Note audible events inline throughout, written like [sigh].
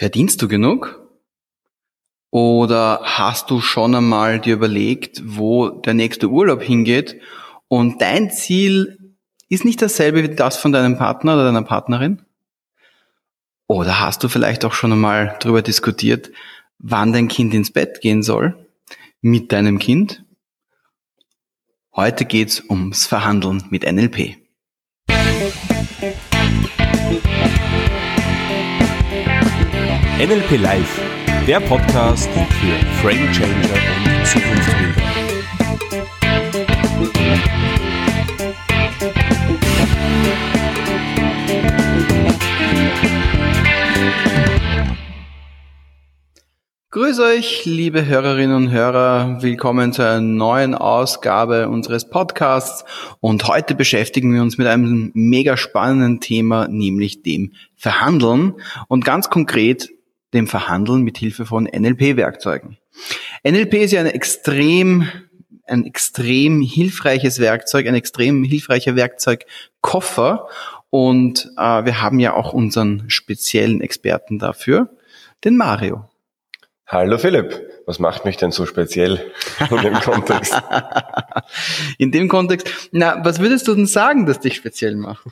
Verdienst du genug? Oder hast du schon einmal dir überlegt, wo der nächste Urlaub hingeht und dein Ziel ist nicht dasselbe wie das von deinem Partner oder deiner Partnerin? Oder hast du vielleicht auch schon einmal darüber diskutiert, wann dein Kind ins Bett gehen soll mit deinem Kind? Heute geht's ums Verhandeln mit NLP. NLP Live, der Podcast für Frame Changer und Zukunftsbilder. Grüß euch, liebe Hörerinnen und Hörer. Willkommen zu einer neuen Ausgabe unseres Podcasts. Und heute beschäftigen wir uns mit einem mega spannenden Thema, nämlich dem Verhandeln. Und ganz konkret dem Verhandeln mit Hilfe von NLP-Werkzeugen. NLP ist ja ein extrem, ein extrem hilfreiches Werkzeug, ein extrem hilfreicher Werkzeugkoffer. Und äh, wir haben ja auch unseren speziellen Experten dafür, den Mario. Hallo Philipp, was macht mich denn so speziell in dem [laughs] Kontext? in dem Kontext, na, was würdest du denn sagen, dass dich speziell macht?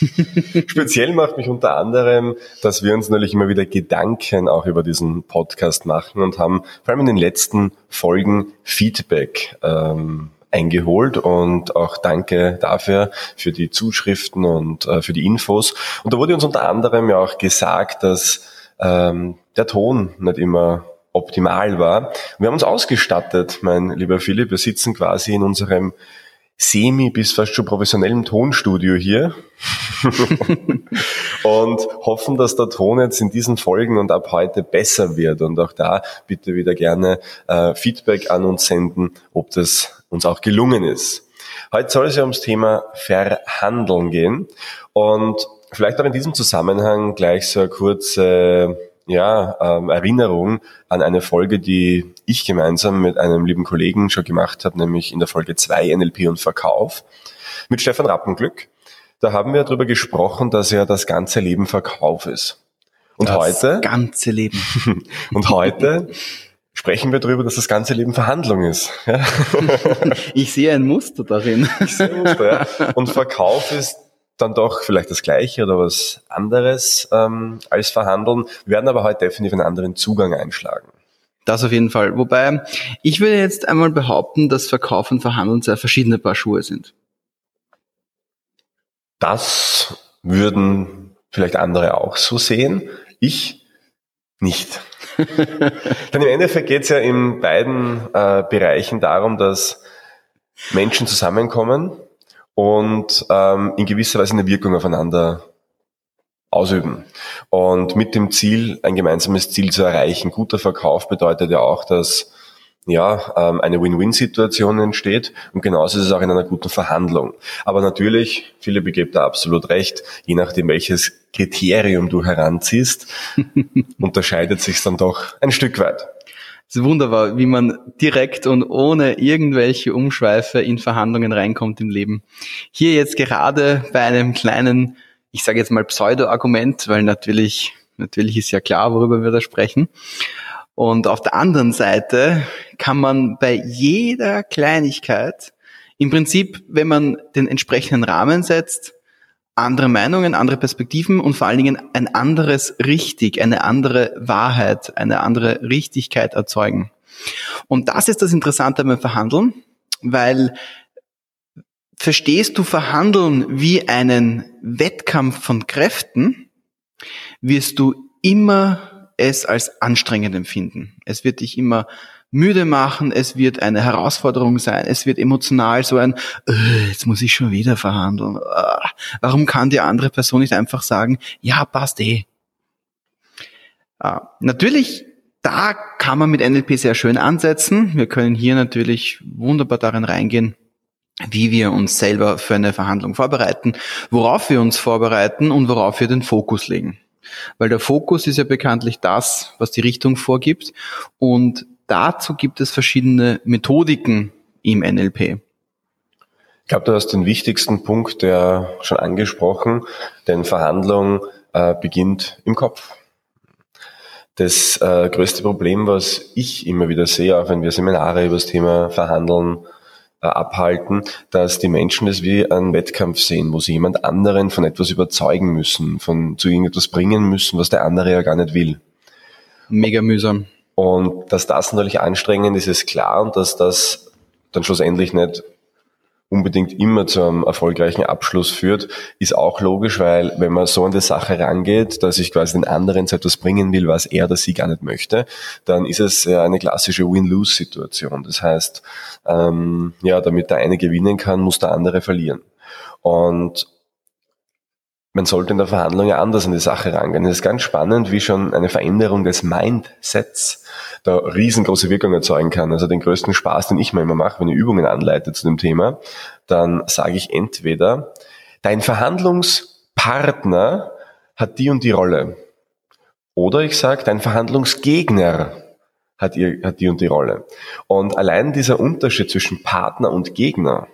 [laughs] speziell macht mich unter anderem, dass wir uns natürlich immer wieder Gedanken auch über diesen Podcast machen und haben vor allem in den letzten Folgen Feedback ähm, eingeholt und auch danke dafür, für die Zuschriften und äh, für die Infos. Und da wurde uns unter anderem ja auch gesagt, dass ähm, der Ton nicht immer optimal war. Wir haben uns ausgestattet, mein lieber Philipp. Wir sitzen quasi in unserem semi bis fast schon professionellen Tonstudio hier [laughs] und hoffen, dass der Ton jetzt in diesen Folgen und ab heute besser wird. Und auch da bitte wieder gerne äh, Feedback an uns senden, ob das uns auch gelungen ist. Heute soll es ja ums Thema Verhandeln gehen und vielleicht auch in diesem Zusammenhang gleich so eine kurze ja, ähm, Erinnerung an eine Folge, die ich gemeinsam mit einem lieben Kollegen schon gemacht habe, nämlich in der Folge 2 NLP und Verkauf mit Stefan Rappenglück. Da haben wir darüber gesprochen, dass ja das ganze Leben Verkauf ist. Und das heute ganze Leben. [laughs] und heute sprechen wir darüber, dass das ganze Leben Verhandlung ist. [laughs] Ich sehe ein Muster darin. Ich sehe ein Muster, ja. Und Verkauf ist dann doch vielleicht das Gleiche oder was anderes ähm, als verhandeln, werden aber heute definitiv einen anderen Zugang einschlagen. Das auf jeden Fall. Wobei, ich würde jetzt einmal behaupten, dass Verkauf und Verhandeln sehr verschiedene Paar Schuhe sind. Das würden vielleicht andere auch so sehen. Ich nicht. [laughs] Denn im Endeffekt geht es ja in beiden äh, Bereichen darum, dass Menschen zusammenkommen, und ähm, in gewisser Weise eine Wirkung aufeinander ausüben. Und mit dem Ziel, ein gemeinsames Ziel zu erreichen. Guter Verkauf bedeutet ja auch, dass ja, ähm, eine Win-Win-Situation entsteht und genauso ist es auch in einer guten Verhandlung. Aber natürlich, viele begeben da absolut recht, je nachdem welches Kriterium du heranziehst, [laughs] unterscheidet sich dann doch ein Stück weit. Es ist wunderbar, wie man direkt und ohne irgendwelche Umschweife in Verhandlungen reinkommt im Leben. Hier jetzt gerade bei einem kleinen, ich sage jetzt mal Pseudo-Argument, weil natürlich, natürlich ist ja klar, worüber wir da sprechen. Und auf der anderen Seite kann man bei jeder Kleinigkeit im Prinzip, wenn man den entsprechenden Rahmen setzt, andere Meinungen, andere Perspektiven und vor allen Dingen ein anderes Richtig, eine andere Wahrheit, eine andere Richtigkeit erzeugen. Und das ist das Interessante beim Verhandeln, weil verstehst du Verhandeln wie einen Wettkampf von Kräften, wirst du immer es als anstrengend empfinden. Es wird dich immer müde machen, es wird eine Herausforderung sein, es wird emotional so ein, äh, jetzt muss ich schon wieder verhandeln. Äh, warum kann die andere Person nicht einfach sagen, ja, passt eh. Äh, natürlich, da kann man mit NLP sehr schön ansetzen. Wir können hier natürlich wunderbar darin reingehen, wie wir uns selber für eine Verhandlung vorbereiten, worauf wir uns vorbereiten und worauf wir den Fokus legen. Weil der Fokus ist ja bekanntlich das, was die Richtung vorgibt. Und dazu gibt es verschiedene Methodiken im NLP. Ich glaube, du hast den wichtigsten Punkt der schon angesprochen, denn Verhandlung äh, beginnt im Kopf. das äh, größte Problem, was ich immer wieder sehe, auch wenn wir Seminare über das Thema Verhandeln äh, abhalten, dass die Menschen das wie einen Wettkampf sehen, wo sie jemand anderen von etwas überzeugen müssen, von zu irgendetwas bringen müssen, was der andere ja gar nicht will. Mega mühsam. Und dass das natürlich anstrengend ist, ist klar und dass das dann schlussendlich nicht unbedingt immer zu einem erfolgreichen Abschluss führt, ist auch logisch, weil wenn man so an die Sache rangeht, dass ich quasi den anderen zu etwas bringen will, was er oder sie gar nicht möchte, dann ist es ja eine klassische Win-Lose-Situation. Das heißt, ähm, ja, damit der eine gewinnen kann, muss der andere verlieren. Und man sollte in der Verhandlung ja anders an die Sache rangehen. Es ist ganz spannend, wie schon eine Veränderung des Mindsets da riesengroße Wirkung erzeugen kann. Also den größten Spaß, den ich mir immer mache, wenn ich Übungen anleite zu dem Thema, dann sage ich entweder, dein Verhandlungspartner hat die und die Rolle. Oder ich sage, dein Verhandlungsgegner hat, hat die und die Rolle. Und allein dieser Unterschied zwischen Partner und Gegner,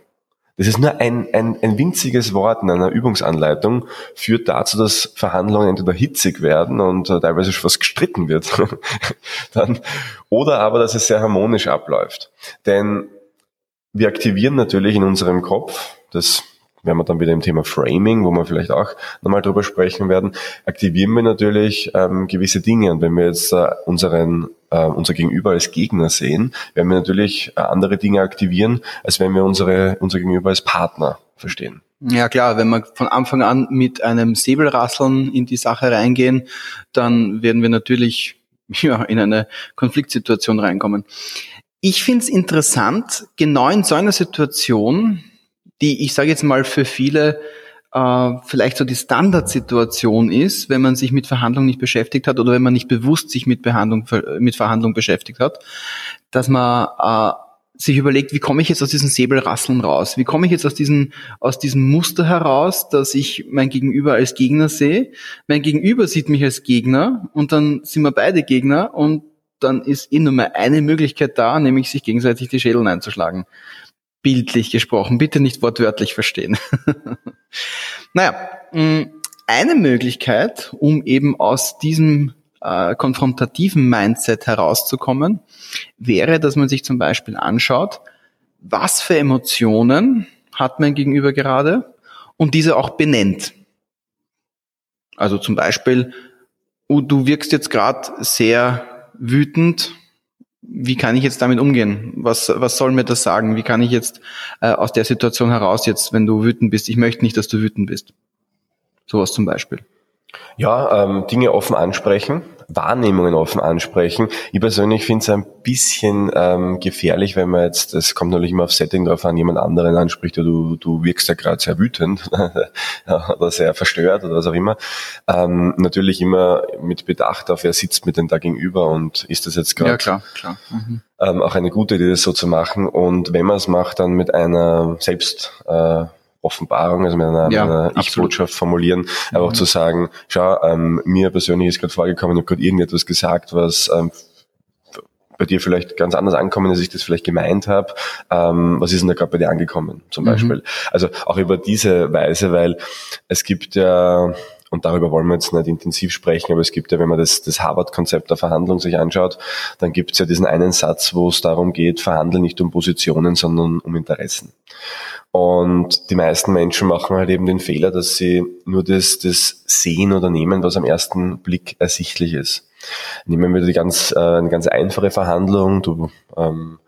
das ist nur ein, ein, ein winziges Wort in einer Übungsanleitung, führt dazu, dass Verhandlungen entweder hitzig werden und äh, teilweise schon fast gestritten wird, [laughs] dann, oder aber, dass es sehr harmonisch abläuft. Denn wir aktivieren natürlich in unserem Kopf, das werden wir dann wieder im Thema Framing, wo wir vielleicht auch nochmal drüber sprechen werden, aktivieren wir natürlich ähm, gewisse Dinge. Und wenn wir jetzt äh, unseren äh, unser Gegenüber als Gegner sehen, werden wir natürlich äh, andere Dinge aktivieren, als wenn wir unsere, unser Gegenüber als Partner verstehen. Ja klar, wenn wir von Anfang an mit einem Säbelrasseln in die Sache reingehen, dann werden wir natürlich [laughs] ja, in eine Konfliktsituation reinkommen. Ich finde es interessant, genau in so einer Situation die, ich sage jetzt mal, für viele äh, vielleicht so die Standardsituation ist, wenn man sich mit Verhandlungen nicht beschäftigt hat oder wenn man nicht bewusst sich mit Behandlung, mit Verhandlung beschäftigt hat, dass man äh, sich überlegt, wie komme ich jetzt aus diesen Säbelrasseln raus? Wie komme ich jetzt aus diesem, aus diesem Muster heraus, dass ich mein Gegenüber als Gegner sehe? Mein Gegenüber sieht mich als Gegner und dann sind wir beide Gegner und dann ist eh nur mal eine Möglichkeit da, nämlich sich gegenseitig die Schädel einzuschlagen bildlich gesprochen, bitte nicht wortwörtlich verstehen. [laughs] naja, mm, eine Möglichkeit, um eben aus diesem äh, konfrontativen Mindset herauszukommen, wäre, dass man sich zum Beispiel anschaut, was für Emotionen hat mein Gegenüber gerade und diese auch benennt. Also zum Beispiel, oh, du wirkst jetzt gerade sehr wütend wie kann ich jetzt damit umgehen? Was, was soll mir das sagen? Wie kann ich jetzt äh, aus der Situation heraus jetzt, wenn du wütend bist, ich möchte nicht, dass du wütend bist. Sowas zum Beispiel. Ja, ähm, Dinge offen ansprechen, Wahrnehmungen offen ansprechen. Ich persönlich finde es ein bisschen ähm, gefährlich, wenn man jetzt, es kommt natürlich immer auf Setting drauf an, jemand anderen anspricht, oder du, du wirkst ja gerade sehr wütend [laughs] oder sehr verstört oder was auch immer. Ähm, natürlich immer mit Bedacht auf, wer sitzt mit dem da gegenüber und ist das jetzt gerade ja, klar, klar. Mhm. Ähm, auch eine gute Idee, das so zu machen. Und wenn man es macht, dann mit einer selbst äh, Offenbarung, also mit einer, ja, einer Ich-Botschaft formulieren, einfach mhm. zu sagen, schau, ähm, mir persönlich ist gerade vorgekommen, ich habe gerade irgendetwas gesagt, was ähm, bei dir vielleicht ganz anders ankommen, als ich das vielleicht gemeint habe. Ähm, was ist denn da gerade bei dir angekommen, zum mhm. Beispiel? Also auch über diese Weise, weil es gibt ja, und darüber wollen wir jetzt nicht intensiv sprechen, aber es gibt ja, wenn man das, das Harvard-Konzept der Verhandlung sich anschaut, dann gibt es ja diesen einen Satz, wo es darum geht, verhandeln nicht um Positionen, sondern um Interessen. Und die meisten Menschen machen halt eben den Fehler, dass sie nur das, das sehen oder nehmen, was am ersten Blick ersichtlich ist. Nehmen wir die ganz, äh, eine ganz einfache Verhandlung. Du ähm,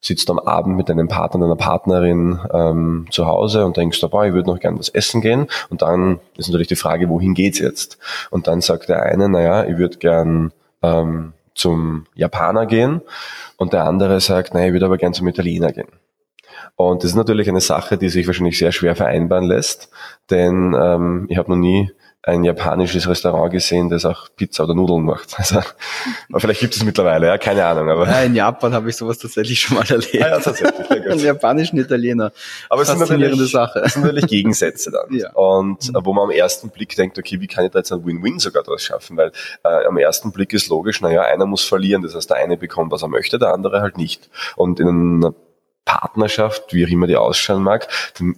sitzt am Abend mit deinem Partner, deiner Partnerin ähm, zu Hause und denkst, boah, ich würde noch gern was essen gehen. Und dann ist natürlich die Frage, wohin geht's jetzt? Und dann sagt der eine, naja, ich würde gern ähm, zum Japaner gehen. Und der andere sagt, naja, ich würde aber gern zum Italiener gehen. Und das ist natürlich eine Sache, die sich wahrscheinlich sehr schwer vereinbaren lässt, denn ähm, ich habe noch nie ein japanisches Restaurant gesehen, das auch Pizza oder Nudeln macht. [laughs] Also, vielleicht gibt es mittlerweile, ja, keine Ahnung. Aber ja, in Japan habe ich sowas tatsächlich schon mal erlebt. Ah, ja, tatsächlich. [laughs] Einen japanischen Italiener. Aber es sind natürlich, Sache. Es sind natürlich Gegensätze dann. Ja. Und mhm. wo man am ersten Blick denkt, okay, wie kann ich da jetzt ein Win-Win sogar draus schaffen? Weil äh, am ersten Blick ist logisch, naja, einer muss verlieren. Das heißt, der eine bekommt, was er möchte, der andere halt nicht. Und in einer Partnerschaft, wie auch immer die ausschauen mag, dann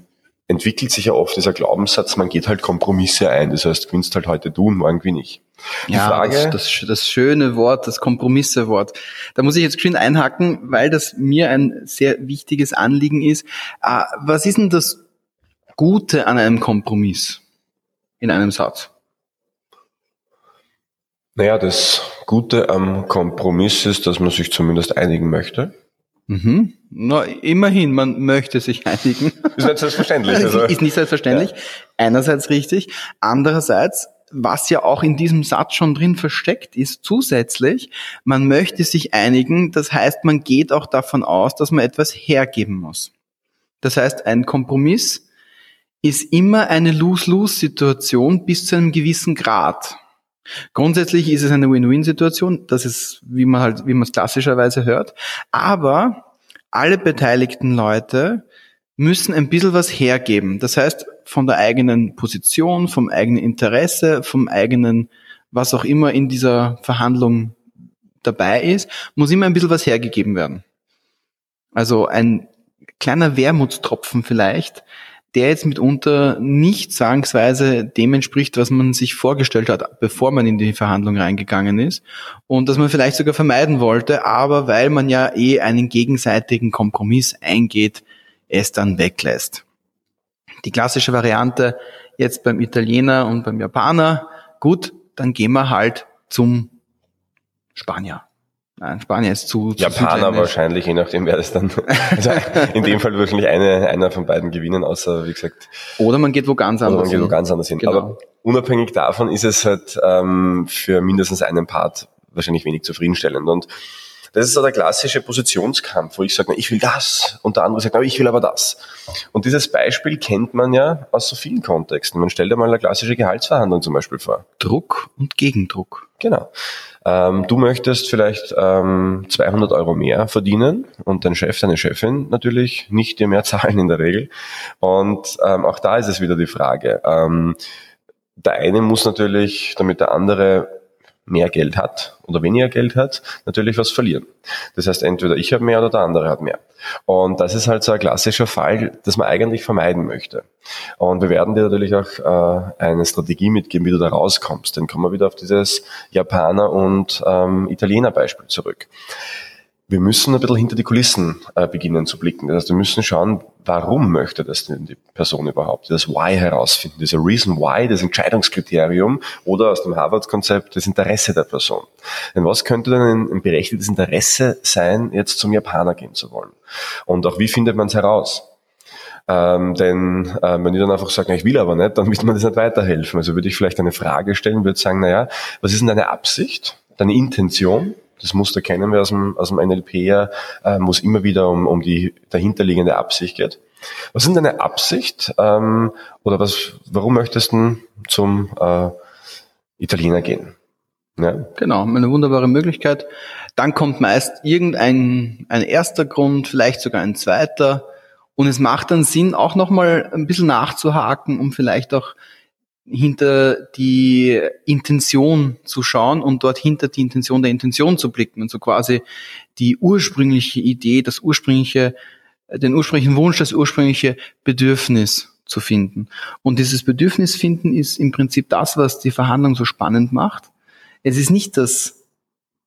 entwickelt sich ja oft dieser Glaubenssatz, man geht halt Kompromisse ein. Das heißt, gewinnst halt heute du und morgen gewinne ich. Die ja, Frage, das, das, das, schöne Wort, das Kompromisse-Wort. Da muss ich jetzt schön einhaken, weil das mir ein sehr wichtiges Anliegen ist. Uh, was ist denn das Gute an einem Kompromiss in einem Satz? Naja, das Gute am Kompromiss ist, dass man sich zumindest einigen möchte. Mhm. Na, immerhin, man möchte sich einigen. [laughs] Ist nicht selbstverständlich. [laughs] Also. Ist nicht selbstverständlich. Ja. Einerseits richtig. Andererseits, was ja auch in diesem Satz schon drin versteckt ist, zusätzlich, man möchte sich einigen. Das heißt, man geht auch davon aus, dass man etwas hergeben muss. Das heißt, ein Kompromiss ist immer eine Lose-Lose-Situation bis zu einem gewissen Grad. Grundsätzlich ist es eine Win-Win-Situation, das ist, wie man halt, wie man es klassischerweise hört. Aber alle beteiligten Leute müssen ein bisschen was hergeben. Das heißt, von der eigenen Position, vom eigenen Interesse, vom eigenen, was auch immer in dieser Verhandlung dabei ist, muss immer ein bisschen was hergegeben werden. Also ein kleiner Wermutstropfen vielleicht, der jetzt mitunter nicht zwangsweise dem entspricht, was man sich vorgestellt hat, bevor man in die Verhandlung reingegangen ist und dass man vielleicht sogar vermeiden wollte, aber weil man ja eh einen gegenseitigen Kompromiss eingeht, es dann weglässt. Die klassische Variante jetzt beim Italiener und beim Japaner, gut, dann gehen wir halt zum Spanier. Nein, Spanien ist zu, zu Japaner wahrscheinlich, je nachdem wer das dann. [laughs] Also in dem Fall wahrscheinlich eine, einer von beiden gewinnen, außer wie gesagt. Oder man geht wo ganz anders hin. Oder man geht wo ganz anders hin. Genau. Aber unabhängig davon ist es halt ähm, für mindestens einen Part wahrscheinlich wenig zufriedenstellend. Und das ist so der klassische Positionskampf, wo ich sage, ich will das und der andere sagt, ich will aber das. Und dieses Beispiel kennt man ja aus so vielen Kontexten. Man stellt ja mal eine klassische Gehaltsverhandlung zum Beispiel vor. Druck und Gegendruck. Genau. Ähm, du möchtest vielleicht ähm, 200 Euro mehr verdienen und dein Chef, deine Chefin natürlich nicht dir mehr [laughs] zahlen in der Regel. Und ähm, auch da ist es wieder die Frage. Ähm, der eine muss natürlich, damit der andere mehr Geld hat oder weniger Geld hat, natürlich was verlieren. Das heißt, entweder ich habe mehr oder der andere hat mehr. Und das ist halt so ein klassischer Fall, das man eigentlich vermeiden möchte. Und wir werden dir natürlich auch äh, eine Strategie mitgeben, wie du da rauskommst. Dann kommen wir wieder auf dieses Japaner- und ähm, Italiener-Beispiel zurück wir müssen ein bisschen hinter die Kulissen äh, beginnen zu blicken. Das heißt, wir müssen schauen, warum möchte das denn die Person überhaupt? Das Why herausfinden, dieser Reason Why, das Entscheidungskriterium oder aus dem Harvard-Konzept das Interesse der Person. Denn was könnte denn ein, ein berechtigtes Interesse sein, jetzt zum Japaner gehen zu wollen? Und auch wie findet man es heraus? Ähm, denn äh, wenn ich dann einfach sage, ich will aber nicht, dann wird man das nicht weiterhelfen. Also würde ich vielleicht eine Frage stellen, würde sagen, naja, was ist denn deine Absicht, deine Intention? Das Muster kennen wir aus dem, aus dem NLP äh, muss immer wieder um, um die dahinterliegende Absicht geht. Was ist deine Absicht ähm, oder was, warum möchtest du zum äh, Italiener gehen? Ja. Genau, eine wunderbare Möglichkeit. Dann kommt meist irgendein ein erster Grund, vielleicht sogar ein zweiter. Und es macht dann Sinn, auch nochmal ein bisschen nachzuhaken, um vielleicht auch hinter die Intention zu schauen und dort hinter die Intention der Intention zu blicken und so quasi die ursprüngliche Idee, das ursprüngliche, den ursprünglichen Wunsch, das ursprüngliche Bedürfnis zu finden. Und dieses Bedürfnis finden ist im Prinzip das, was die Verhandlung so spannend macht. Es ist nicht das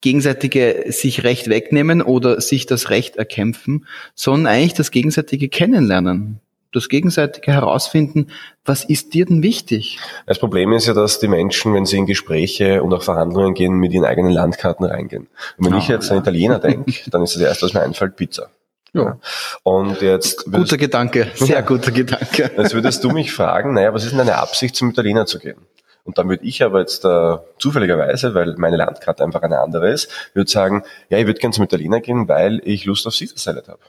gegenseitige sich Recht wegnehmen oder sich das Recht erkämpfen, sondern eigentlich das gegenseitige Kennenlernen das gegenseitige herausfinden, was ist dir denn wichtig? Das Problem ist ja, dass die Menschen, wenn sie in Gespräche und auch Verhandlungen gehen, mit ihren eigenen Landkarten reingehen. Und wenn oh, ich jetzt ja. an Italiener [laughs] denke, dann ist das erste, was mir einfällt, Pizza. Ja. Und jetzt guter Gedanke, sehr guter Gedanke. [laughs] Jetzt würdest du mich fragen, naja, was ist denn deine Absicht, zum Italiener zu gehen? Und dann würde ich aber jetzt äh, zufälligerweise, weil meine Landkarte einfach eine andere ist, würde sagen, ja, ich würde gerne zum Italiener gehen, weil ich Lust auf Caesar Salad habe.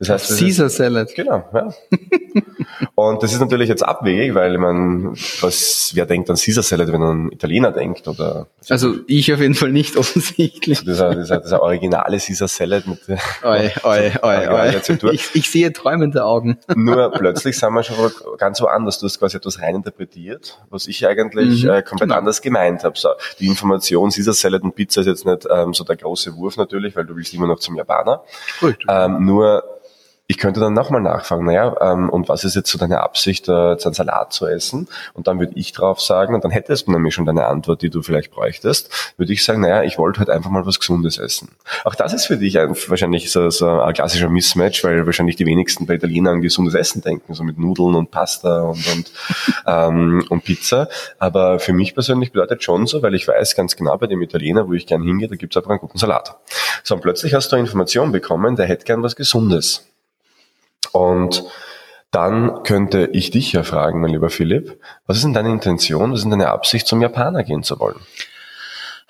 Das heißt, Caesar Salad. Genau, ja. [laughs] und das ist natürlich jetzt abwegig, weil man, was, wer denkt an Caesar Salad, wenn man an Italiener denkt oder? Also ich auf jeden Fall nicht [laughs] offensichtlich. Also dieser, dieser, dieser originale Caesar Salad mit oi, oi, [laughs] oi, oi. Ich, ich sehe träumende Augen. Nur plötzlich sind wir schon ganz woanders. Du hast quasi etwas rein interpretiert, was ich eigentlich mhm, äh, komplett genau. anders gemeint habe. So, die Information Caesar Salad und Pizza ist jetzt nicht ähm, so der große Wurf natürlich, weil du willst immer noch zum Japaner. Ähm, nur ich könnte dann nochmal nachfragen, naja, ähm, und was ist jetzt so deine Absicht, äh, jetzt einen Salat zu essen? Und dann würde ich drauf sagen, und dann hättest du nämlich schon deine Antwort, die du vielleicht bräuchtest, würde ich sagen, naja, ich wollte halt einfach mal was Gesundes essen. Auch das ist für dich ein, wahrscheinlich so, so ein klassischer Mismatch, weil wahrscheinlich die wenigsten bei Italienern an gesundes Essen denken, so mit Nudeln und Pasta und, und, [laughs] ähm, und Pizza. Aber für mich persönlich bedeutet schon so, weil ich weiß ganz genau bei dem Italiener, wo ich gern hingehe, da gibt's einfach einen guten Salat. So, und plötzlich hast du Information bekommen, der hätte gern was Gesundes. Und dann könnte ich dich ja fragen, mein lieber Philipp, was ist denn deine Intention, was ist denn deine Absicht, zum Japaner gehen zu wollen?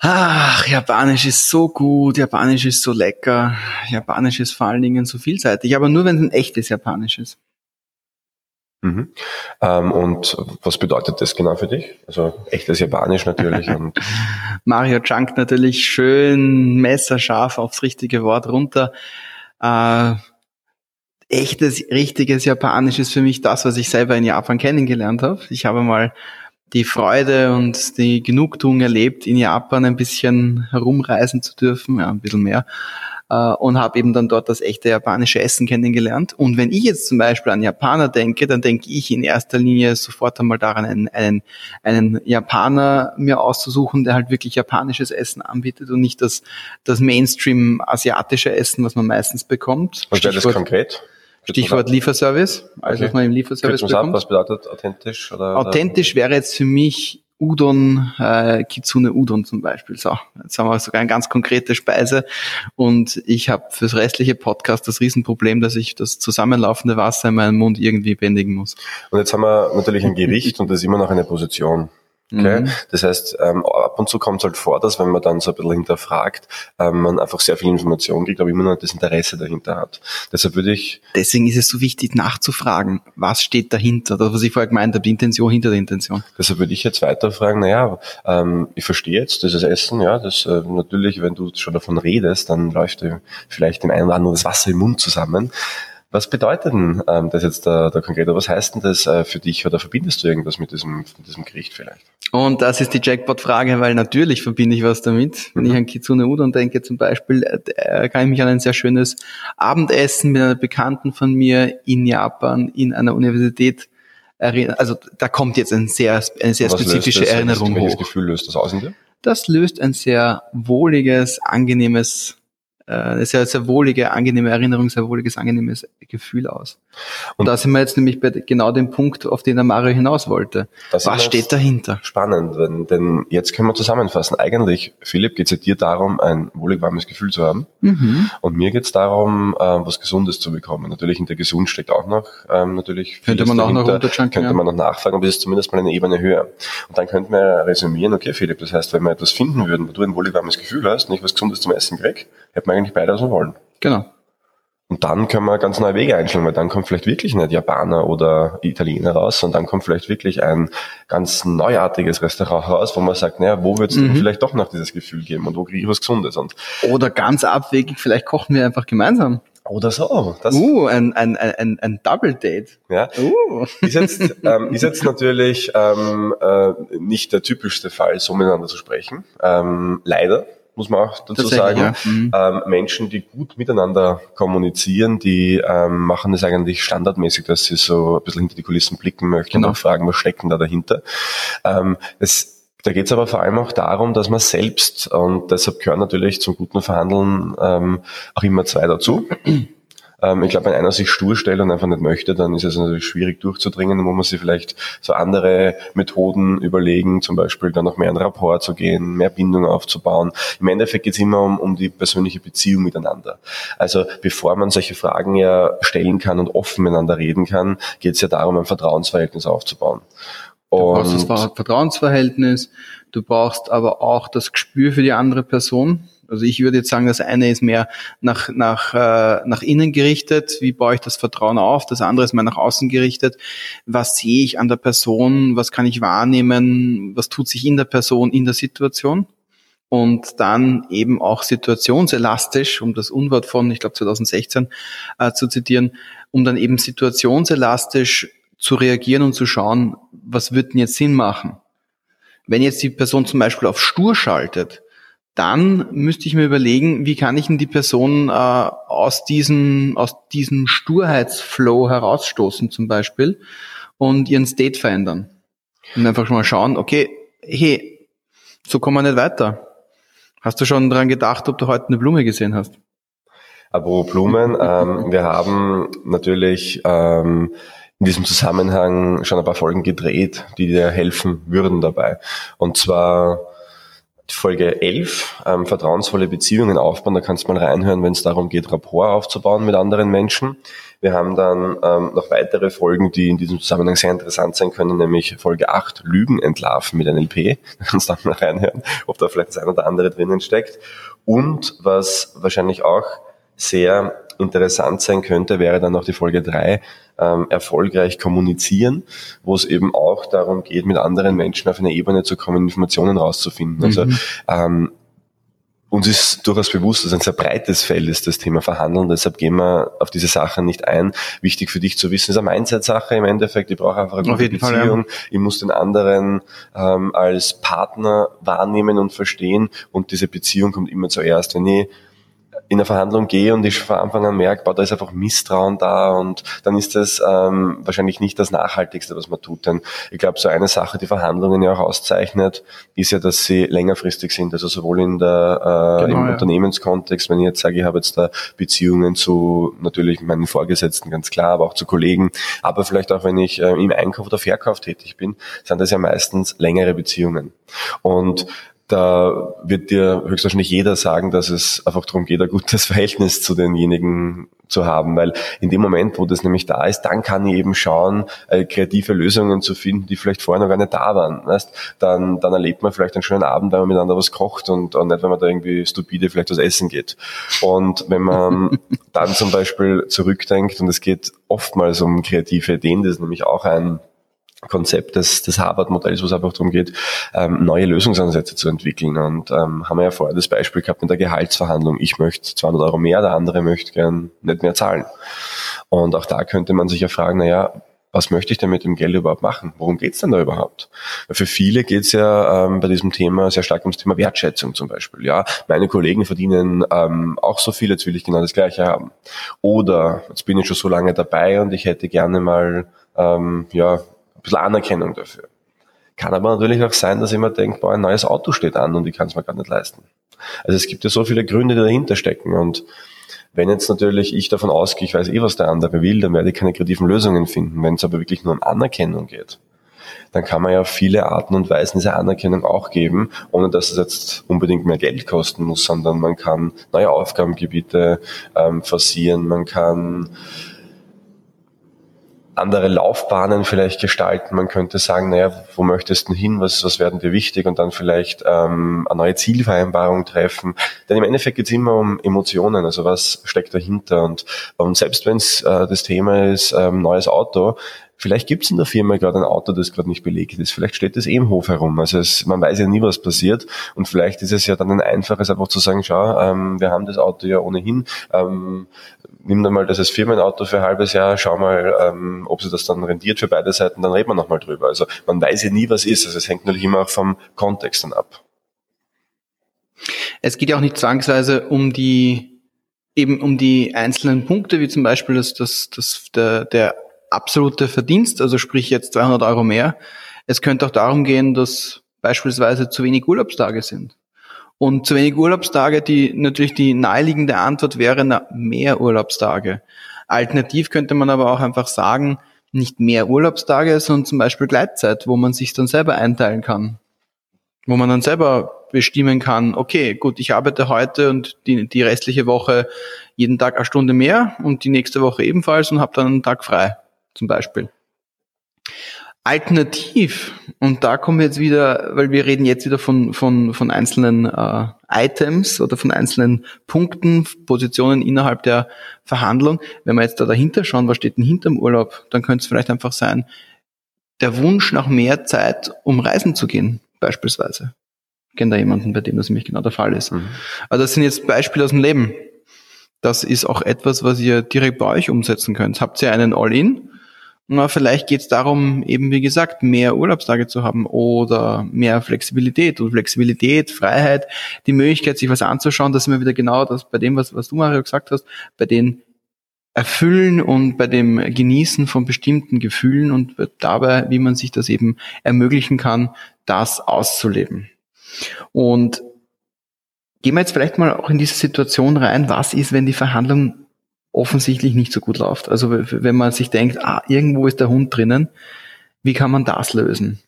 Ach, Japanisch ist so gut, Japanisch ist so lecker, Japanisch ist vor allen Dingen so vielseitig, aber nur wenn es ein echtes Japanisch ist. Mhm. Ähm, und was bedeutet das genau für dich? Also echtes Japanisch natürlich. [laughs] und Mario Chunk natürlich schön messerscharf aufs richtige Wort runter. Äh, echtes, richtiges Japanisch ist für mich das, was ich selber in Japan kennengelernt habe. Ich habe mal die Freude und die Genugtuung erlebt, in Japan ein bisschen herumreisen zu dürfen, ja, ein bisschen mehr, äh, und habe eben dann dort das echte japanische Essen kennengelernt. Und wenn ich jetzt zum Beispiel an Japaner denke, dann denke ich in erster Linie sofort einmal daran, einen, einen, einen Japaner mir auszusuchen, der halt wirklich japanisches Essen anbietet und nicht das, das Mainstream-asiatische Essen, was man meistens bekommt. Was wäre das konkret? Stichwort Lieferservice, also okay. was man im Lieferservice bekommt. Ab, was bedeutet authentisch? Oder, authentisch wäre jetzt für mich Udon, äh, Kitsune Udon zum Beispiel. So, jetzt haben wir sogar eine ganz konkrete Speise und ich habe fürs restliche Podcast das Riesenproblem, dass ich das zusammenlaufende Wasser in meinem Mund irgendwie bändigen muss. Und jetzt haben wir natürlich ein Gericht und das ist immer noch eine Position. Okay? Mhm. Das heißt, ähm, ab und zu kommt es halt vor, dass wenn man dann so ein bisschen hinterfragt, ähm, man einfach sehr viel Information kriegt, aber immer noch das Interesse dahinter hat. Deshalb würde ich. Deswegen ist es so wichtig nachzufragen, was steht dahinter, das, was ich vorher gemeint habe, die Intention hinter der Intention. Deshalb würde ich jetzt weiter fragen, naja, ähm, ich verstehe jetzt dieses Essen, ja, das äh, natürlich, wenn du schon davon redest, dann läuft dir vielleicht dem einen oder anderen das Wasser im Mund zusammen. Was bedeutet denn ähm, das jetzt der, der konkrete? Was heißt denn das äh, für dich oder verbindest du irgendwas mit diesem, mit diesem Gericht vielleicht? Und das ist die Jackpot-Frage, weil natürlich verbinde ich was damit. Wenn mhm. ich an Kitsune Udon denke zum Beispiel, äh, kann ich mich an ein sehr schönes Abendessen mit einer Bekannten von mir in Japan in einer Universität erinnern. Also da kommt jetzt ein sehr, eine sehr spezifische das, Erinnerung hoch. Welches Gefühl löst das aus in dir? Das löst ein sehr wohliges, angenehmes äh, sehr, sehr wohlige, angenehme Erinnerung, sehr wohliges, angenehmes Gefühl aus. Und, und da sind wir jetzt nämlich bei genau dem Punkt, auf den der Mario hinaus wollte. Was steht dahinter? Spannend, denn, denn jetzt können wir zusammenfassen. Eigentlich, Philipp, geht es dir darum, ein wohlig warmes Gefühl zu haben. Mhm. Und mir geht es darum, äh, was Gesundes zu bekommen. Natürlich hinter gesund steckt auch noch ähm, natürlich Könnte man auch noch unterjunken, Könnte ja. man noch nachfragen, aber es ist zumindest mal eine Ebene höher. Und dann könnten wir resümieren, okay Philipp, das heißt, wenn wir etwas finden würden, wo du ein wohlig warmes Gefühl hast, nicht was Gesundes zum Essen kriegst, hätte man eigentlich beide so wollen. Genau. Und dann können wir ganz neue Wege einschlagen, weil dann kommt vielleicht wirklich nicht Japaner oder Italiener raus, sondern dann kommt vielleicht wirklich ein ganz neuartiges Restaurant raus, wo man sagt, naja, wo wird es mhm. vielleicht doch noch dieses Gefühl geben und wo kriege ich was Gesundes? Und oder ganz abwegig, vielleicht kochen wir einfach gemeinsam. Oder so. Das uh, ein, ein, ein, ein Double Date. Ja. Uh. Ist, jetzt, ähm, ist jetzt natürlich ähm, äh, nicht der typischste Fall, so miteinander zu sprechen. Ähm, leider muss man auch dazu sagen. Ja. Mhm. Ähm, Menschen, die gut miteinander kommunizieren, die ähm, machen es eigentlich standardmäßig, dass sie so ein bisschen hinter die Kulissen blicken möchten genau. und fragen, was steckt denn da dahinter. Ähm, es, da geht es aber vor allem auch darum, dass man selbst, und deshalb gehören natürlich zum guten Verhandeln ähm, auch immer zwei dazu, ähm, ich glaube, wenn einer sich stur stellt und einfach nicht möchte, dann ist es natürlich schwierig durchzudringen. Dann muss man sich vielleicht so andere Methoden überlegen, zum Beispiel dann noch mehr in Rapport zu gehen, mehr Bindung aufzubauen. Im Endeffekt geht es immer um, um die persönliche Beziehung miteinander. Also bevor man solche Fragen ja stellen kann und offen miteinander reden kann, geht es ja darum, ein Vertrauensverhältnis aufzubauen. Du brauchst das Vertrauensverhältnis, du brauchst aber auch das Gespür für die andere Person. Also ich würde jetzt sagen, das eine ist mehr nach, nach, äh, nach innen gerichtet, wie baue ich das Vertrauen auf, das andere ist mehr nach außen gerichtet, was sehe ich an der Person, was kann ich wahrnehmen, was tut sich in der Person, in der Situation? Und dann eben auch situationselastisch, um das Unwort von, ich glaube 2016 äh, zu zitieren, um dann eben situationselastisch zu reagieren und zu schauen, was wird denn jetzt Sinn machen? Wenn jetzt die Person zum Beispiel auf stur schaltet, dann müsste ich mir überlegen, wie kann ich denn die Person äh, aus diesem, aus diesem Sturheitsflow herausstoßen zum Beispiel und ihren State verändern. Und einfach schon mal schauen, okay, hey, so kommen wir nicht weiter. Hast du schon dran gedacht, ob du heute eine Blume gesehen hast? Apropos Blumen, ähm, wir haben natürlich ähm, in diesem Zusammenhang schon ein paar Folgen gedreht, die dir helfen würden dabei. Und zwar Folge 11, ähm, vertrauensvolle Beziehungen aufbauen. Da kannst du mal reinhören, wenn es darum geht, Rapport aufzubauen mit anderen Menschen. Wir haben dann ähm, noch weitere Folgen, die in diesem Zusammenhang sehr interessant sein können, nämlich Folge 8, Lügen entlarven mit NLP. Da kannst du auch mal reinhören, ob da vielleicht das ein oder andere drinnen steckt. Und was wahrscheinlich auch sehr interessant sein könnte, wäre dann noch die Folge 3, ähm, erfolgreich kommunizieren, wo es eben auch darum geht, mit anderen Menschen auf eine Ebene zu kommen, Informationen rauszufinden. Also mhm. ähm, uns ist durchaus bewusst, dass ein sehr breites Feld ist, das Thema Verhandeln. Deshalb gehen wir auf diese Sachen nicht ein. Wichtig für dich zu wissen, ist eine Mindset-Sache im Endeffekt. Ich brauche einfach eine gute Beziehung. Fall, ja. Ich muss den anderen ähm, als Partner wahrnehmen und verstehen. Und diese Beziehung kommt immer zuerst. Wenn ich in eine Verhandlung gehe und ich von Anfang an merke, boah, da ist einfach Misstrauen da und dann ist das ähm, wahrscheinlich nicht das Nachhaltigste, was man tut. Denn ich glaube, so eine Sache, die Verhandlungen ja auch auszeichnet, ist ja, dass sie längerfristig sind. Also sowohl in der, äh, genau, im ja. Unternehmenskontext, wenn ich jetzt sage, ich habe jetzt da Beziehungen zu natürlich meinen Vorgesetzten, ganz klar, aber auch zu Kollegen, aber vielleicht auch, wenn ich äh, im Einkauf oder Verkauf tätig bin, sind das ja meistens längere Beziehungen. Und da wird dir höchstwahrscheinlich jeder sagen, dass es einfach darum geht, ein gutes [laughs] Verhältnis zu denjenigen zu haben, weil in dem Moment, wo das nämlich da ist, dann kann ich eben schauen, äh, kreative Lösungen zu finden, die vielleicht vorher noch gar nicht da waren. Weißt? Dann, dann erlebt man vielleicht einen schönen Abend, wenn man miteinander was kocht und, und nicht, wenn man da irgendwie stupide vielleicht was essen geht. Und wenn man [laughs] dann zum Beispiel zurückdenkt, und es geht oftmals um kreative Ideen, das ist nämlich auch ein Konzept des, des Harvard-Modells, wo es einfach darum geht, ähm, neue Lösungsansätze zu entwickeln. Und ähm, haben wir ja vorher das Beispiel gehabt mit der Gehaltsverhandlung. Ich möchte 200 Euro mehr, der andere möchte gern nicht mehr zahlen. Und auch da könnte man sich ja fragen, naja, was möchte ich denn mit dem Geld überhaupt machen? Worum geht's denn da überhaupt? Für viele geht's ja ähm, bei diesem Thema sehr stark ums Thema Wertschätzung zum Beispiel. Ja, meine Kollegen verdienen ähm, auch so viel, jetzt will ich genau das Gleiche haben. Oder jetzt bin ich schon so lange dabei und ich hätte gerne mal ähm, ja ein bisschen Anerkennung dafür. Kann aber natürlich auch sein, dass mir denke, boah, ein neues Auto steht an und ich kann es mir gar nicht leisten. Also es gibt ja so viele Gründe, die dahinter stecken und wenn jetzt natürlich ich davon ausgehe, ich weiß eh, was der andere will, dann werde ich keine kreativen Lösungen finden. Wenn es aber wirklich nur um Anerkennung geht, dann kann man ja viele Arten und Weisen diese Anerkennung auch geben, ohne dass es jetzt unbedingt mehr Geld kosten muss, sondern man kann neue Aufgabengebiete ähm, forcieren, man kann andere Laufbahnen vielleicht gestalten. Man könnte sagen, naja, wo möchtest du hin, was, was werden dir wichtig und dann vielleicht ähm, eine neue Zielvereinbarung treffen. Denn im Endeffekt geht es immer um Emotionen, also was steckt dahinter. Und, und selbst wenn es äh, das Thema ist, ähm, neues Auto, Vielleicht gibt es in der Firma gerade ein Auto, das gerade nicht belegt ist. Vielleicht steht es eh im Hof herum. Also es, man weiß ja nie, was passiert. Und vielleicht ist es ja dann ein einfaches, einfach zu sagen, schau, ähm, wir haben das Auto ja ohnehin. Ähm, nimm dann mal das als Firmenauto für ein halbes Jahr, schau mal, ähm, ob sie das dann rendiert für beide Seiten, dann reden wir nochmal drüber. Also man weiß ja nie, was ist. Also es hängt natürlich immer auch vom Kontext dann ab. Es geht ja auch nicht zwangsweise um die eben um die einzelnen Punkte, wie zum Beispiel das, das, das, der, der absolute Verdienst, also sprich jetzt 200 Euro mehr. Es könnte auch darum gehen, dass beispielsweise zu wenig Urlaubstage sind. Und zu wenig Urlaubstage, die natürlich die naheliegende Antwort wäre, na, mehr Urlaubstage. Alternativ könnte man aber auch einfach sagen, nicht mehr Urlaubstage, sondern zum Beispiel Gleitzeit, wo man sich dann selber einteilen kann. Wo man dann selber bestimmen kann, okay, gut, ich arbeite heute und die, die restliche Woche jeden Tag eine Stunde mehr und die nächste Woche ebenfalls und habe dann einen Tag frei zum Beispiel. Alternativ, und da kommen wir jetzt wieder, weil wir reden jetzt wieder von, von, von einzelnen äh, Items oder von einzelnen Punkten, Positionen innerhalb der Verhandlung. Wenn wir jetzt da dahinter schauen, was steht denn hinterm Urlaub, dann könnte es vielleicht einfach sein, der Wunsch nach mehr Zeit, um reisen zu gehen, beispielsweise. Ich kenne da jemanden, bei dem das nämlich genau der Fall ist. Mhm. Also das sind jetzt Beispiele aus dem Leben. Das ist auch etwas, was ihr direkt bei euch umsetzen könnt. Habt ihr einen All-In? Na, vielleicht geht es darum, eben wie gesagt, mehr Urlaubstage zu haben oder mehr Flexibilität und Flexibilität, Freiheit, die Möglichkeit, sich was anzuschauen, das ist immer wieder genau das bei dem, was, was du Mario gesagt hast, bei den Erfüllen und bei dem Genießen von bestimmten Gefühlen und dabei, wie man sich das eben ermöglichen kann, das auszuleben. Und gehen wir jetzt vielleicht mal auch in diese Situation rein, was ist, wenn die Verhandlung offensichtlich nicht so gut läuft. Also wenn man sich denkt, ah, irgendwo ist der Hund drinnen, wie kann man das lösen?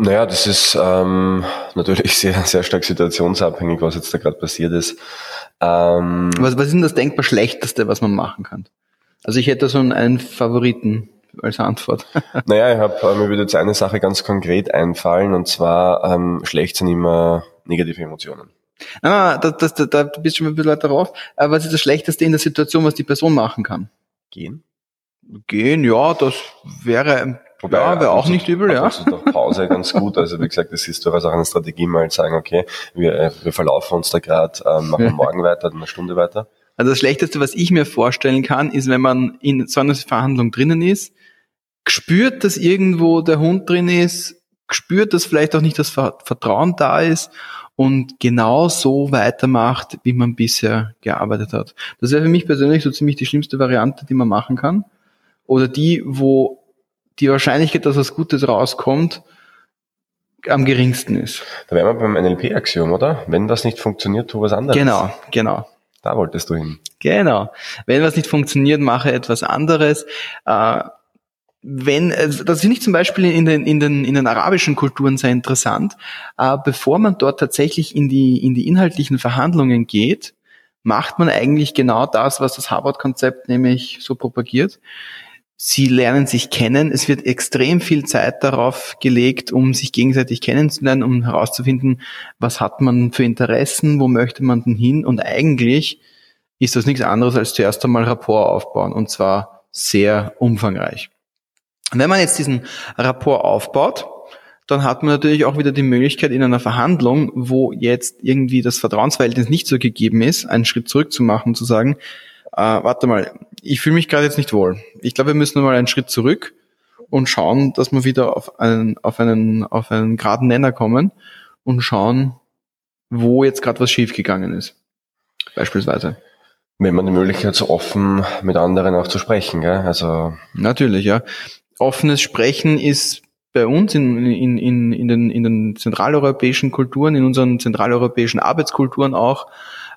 Naja, das ist ähm, [laughs] natürlich sehr, sehr stark situationsabhängig, was jetzt da gerade passiert ist. Ähm, was, was ist denn das denkbar Schlechteste, was man machen kann? Also ich hätte so einen Favoriten als Antwort. [laughs] naja, ich hab, mir würde jetzt eine Sache ganz konkret einfallen und zwar ähm, schlecht sind immer negative Emotionen. Ah, da, das, da, da bist du schon ein bisschen weiter drauf. Aber was ist das Schlechteste in der Situation, was die Person machen kann? Gehen? Gehen, ja, das wäre Wobei, ja, wäre auch nicht übel, ja. Also doch Pause ganz gut. Also wie gesagt, das ist durchaus auch eine Strategie, mal sagen, okay, wir, äh, wir verlaufen uns da gerade, ähm, machen wir morgen weiter, dann eine Stunde weiter. Also das Schlechteste, was ich mir vorstellen kann, ist, wenn man in so einer Verhandlung drinnen ist, spürt, dass irgendwo der Hund drin ist, spürt, dass vielleicht auch nicht das Vertrauen da ist und genau so weitermacht, wie man bisher gearbeitet hat. Das wäre für mich persönlich so ziemlich die schlimmste Variante, die man machen kann. Oder die, wo die Wahrscheinlichkeit, dass was Gutes rauskommt, am geringsten ist. Da wären wir beim NLP-Axiom, oder? Wenn was nicht funktioniert, tu was anderes. Genau, genau. Da wolltest du hin. Genau. Wenn was nicht funktioniert, mache etwas anderes. Äh, wenn, äh, das finde ich zum Beispiel in den, in den, in den arabischen Kulturen sehr interessant, äh, bevor man dort tatsächlich in die, in die inhaltlichen Verhandlungen geht, macht man eigentlich genau das, was das Harvard-Konzept nämlich so propagiert. Sie lernen sich kennen. Es wird extrem viel Zeit darauf gelegt, um sich gegenseitig kennenzulernen, um herauszufinden, was hat man für Interessen, wo möchte man denn hin. Und eigentlich ist das nichts anderes als zuerst einmal Rapport aufbauen und zwar sehr umfangreich. Wenn man jetzt diesen Rapport aufbaut, dann hat man natürlich auch wieder die Möglichkeit in einer Verhandlung, wo jetzt irgendwie das Vertrauensverhältnis nicht so gegeben ist, einen Schritt zurück zu machen, zu sagen, äh, warte mal, ich fühle mich gerade jetzt nicht wohl. Ich glaube, wir müssen mal einen Schritt zurück und schauen, dass wir wieder auf einen, auf einen, auf einen geraden Nenner kommen und schauen, wo jetzt gerade was schiefgegangen ist. Beispielsweise. Wenn man die Möglichkeit so offen mit anderen auch zu sprechen, gell? Also. Natürlich, ja offenes Sprechen ist bei uns in, in, in, in, den, in den zentraleuropäischen Kulturen, in unseren zentraleuropäischen Arbeitskulturen auch,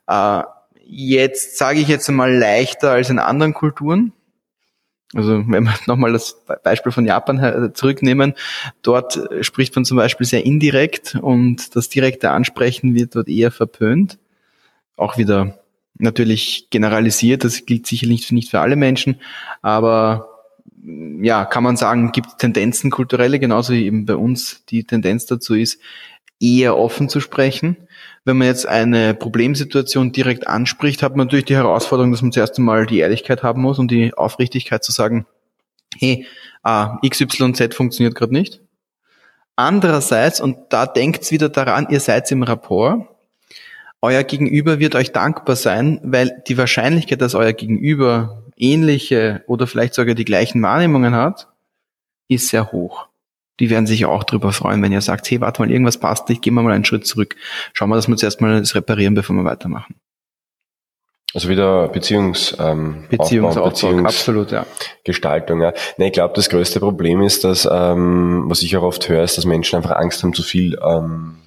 äh, jetzt sage ich jetzt einmal leichter als in anderen Kulturen. Also wenn wir [laughs] nochmal das Beispiel von Japan zurücknehmen, dort spricht man zum Beispiel sehr indirekt und das direkte Ansprechen wird dort eher verpönt. Auch wieder natürlich generalisiert, das gilt sicherlich nicht für alle Menschen, aber ja, kann man sagen, gibt Tendenzen kulturelle, genauso wie eben bei uns die Tendenz dazu ist, eher offen zu sprechen. Wenn man jetzt eine Problemsituation direkt anspricht, hat man natürlich die Herausforderung, dass man zuerst einmal die Ehrlichkeit haben muss und die Aufrichtigkeit zu sagen, hey, ah, XYZ funktioniert gerade nicht. Andererseits, und da denkt's wieder daran, ihr seid im Rapport, euer Gegenüber wird euch dankbar sein, weil die Wahrscheinlichkeit, dass euer Gegenüber ähnliche oder vielleicht sogar die gleichen Wahrnehmungen hat, ist sehr hoch. Die werden sich auch darüber freuen, wenn ihr sagt, hey, warte mal, irgendwas passt nicht, gehen wir mal einen Schritt zurück. Schauen wir, dass wir zuerst mal das reparieren, bevor wir weitermachen. Also wieder Beziehungs, ähm, Beziehungsaufbau, Beziehungs absolut, ja. Gestaltung, ja. Nee, ich glaube, das größte Problem ist, dass, ähm, was ich auch oft höre, ist, dass Menschen einfach Angst haben, zu viel ähm,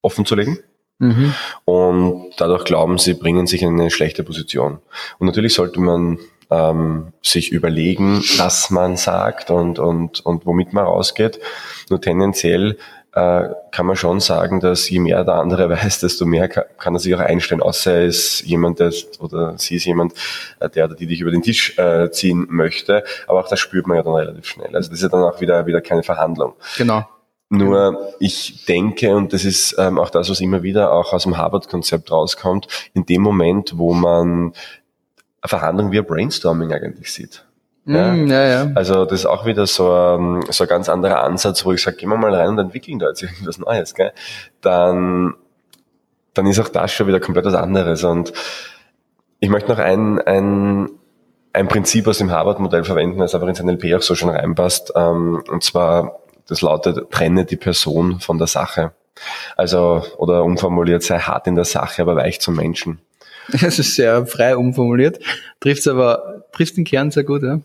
offen zu legen. Mhm. Und dadurch glauben sie, bringen sich in eine schlechte Position. Und natürlich sollte man ähm, sich überlegen, was man sagt und, und, und womit man rausgeht. Nur tendenziell äh, kann man schon sagen, dass je mehr der andere [laughs] weiß, desto mehr kann, kann er sich auch einstellen, außer er ist jemand, der, oder sie ist jemand, äh, der oder die dich über den Tisch äh, ziehen möchte. Aber auch das spürt man ja dann relativ schnell. Also das ist ja dann auch wieder, wieder keine Verhandlung. Genau. Nur ich denke, und das ist ähm, auch das, was immer wieder auch aus dem Harvard-Konzept rauskommt, in dem Moment, wo man Verhandlung wie ein Brainstorming eigentlich sieht. Ja? Mm, ja, ja. Also das ist auch wieder so ein, so ein ganz anderer Ansatz, wo ich sage, gehen wir mal rein und entwickeln da jetzt irgendwas Neues. Gell? Dann, dann ist auch das schon wieder komplett was anderes. Und ich möchte noch ein, ein ein Prinzip aus dem Harvard-Modell verwenden, das aber ins NLP auch so schon reinpasst. Ähm, und zwar, das lautet, trenne die Person von der Sache. Also, oder umformuliert, sei hart in der Sache, aber weich zum Menschen. [laughs] Das ist sehr frei umformuliert, trifft aber, trifft den Kern sehr gut, ja.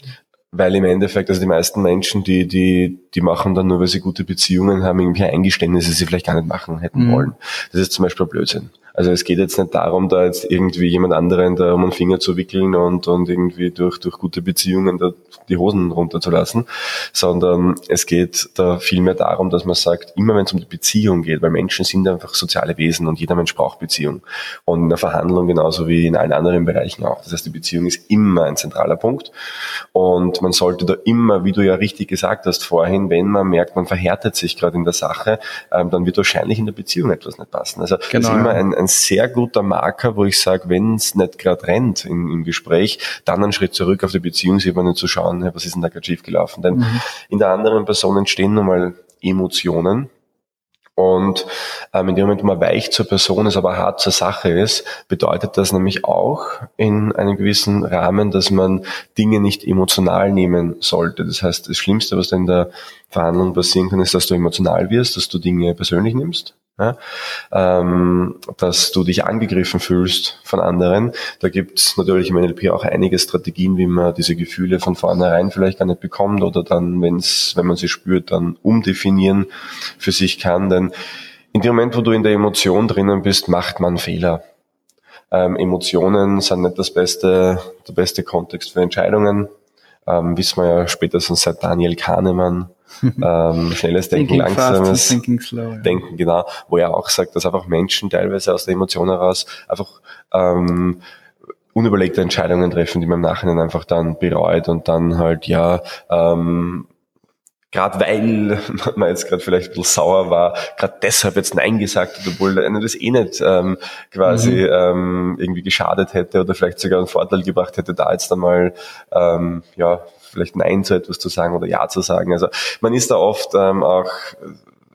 Weil im Endeffekt, also die meisten Menschen, die, die, die machen dann nur, weil sie gute Beziehungen haben, irgendwie Eingeständnisse, die sie vielleicht gar nicht machen hätten mhm. wollen. Das ist zum Beispiel Blödsinn. Also es geht jetzt nicht darum, da jetzt irgendwie jemand anderen da um den Finger zu wickeln und, und irgendwie durch, durch gute Beziehungen da die Hosen runterzulassen, sondern es geht da vielmehr darum, dass man sagt, immer wenn es um die Beziehung geht, weil Menschen sind einfach soziale Wesen und jeder Mensch braucht Beziehung. Und in der Verhandlung genauso wie in allen anderen Bereichen auch. Das heißt, die Beziehung ist immer ein zentraler Punkt. Und man sollte da immer, wie du ja richtig gesagt hast vorhin, wenn man merkt, man verhärtet sich gerade in der Sache, ähm, dann wird wahrscheinlich in der Beziehung etwas nicht passen. Also genau, ist immer ein, ein sehr guter Marker, wo ich sage, wenn es nicht gerade rennt im, im, Gespräch, dann einen Schritt zurück auf die Beziehungsebene zu schauen, was ist denn da gerade schief gelaufen. Denn mhm. in der anderen Person entstehen nun mal Emotionen, und ähm, in dem Moment, wo man weich zur Person ist, aber hart zur Sache ist, bedeutet das nämlich auch in einem gewissen Rahmen, dass man Dinge nicht emotional nehmen sollte. Das heißt, das Schlimmste, was da in der Verhandlung passieren kann, ist, dass du emotional wirst, dass du Dinge persönlich nimmst ja, ähm, dass du dich angegriffen fühlst von anderen. Da gibt es natürlich im NLP auch einige Strategien, wie man diese Gefühle von vornherein vielleicht gar nicht bekommt oder dann, wenn's, wenn man sie spürt, dann umdefinieren für sich kann. Denn in dem Moment, wo du in der Emotion drinnen bist, macht man Fehler. Ähm, Emotionen sind nicht das beste, der beste Kontext für Entscheidungen. Ähm, wissen wir ja spätestens seit Daniel Kahnemann [laughs] ähm, schnelles Denken, thinking langsames fast, thinking slow, ja. Denken, genau, wo er auch sagt, dass einfach Menschen teilweise aus der Emotion heraus einfach ähm, unüberlegte Entscheidungen treffen, die man im Nachhinein einfach dann bereut und dann halt ja ähm, gerade weil [laughs] man jetzt gerade vielleicht ein bisschen sauer war, gerade deshalb jetzt Nein gesagt hat, obwohl einer das eh nicht ähm, quasi mhm. ähm, irgendwie geschadet hätte oder vielleicht sogar einen Vorteil gebracht hätte, da jetzt einmal ähm, ja vielleicht Nein zu etwas zu sagen oder Ja zu sagen. Also man ist da oft ähm, auch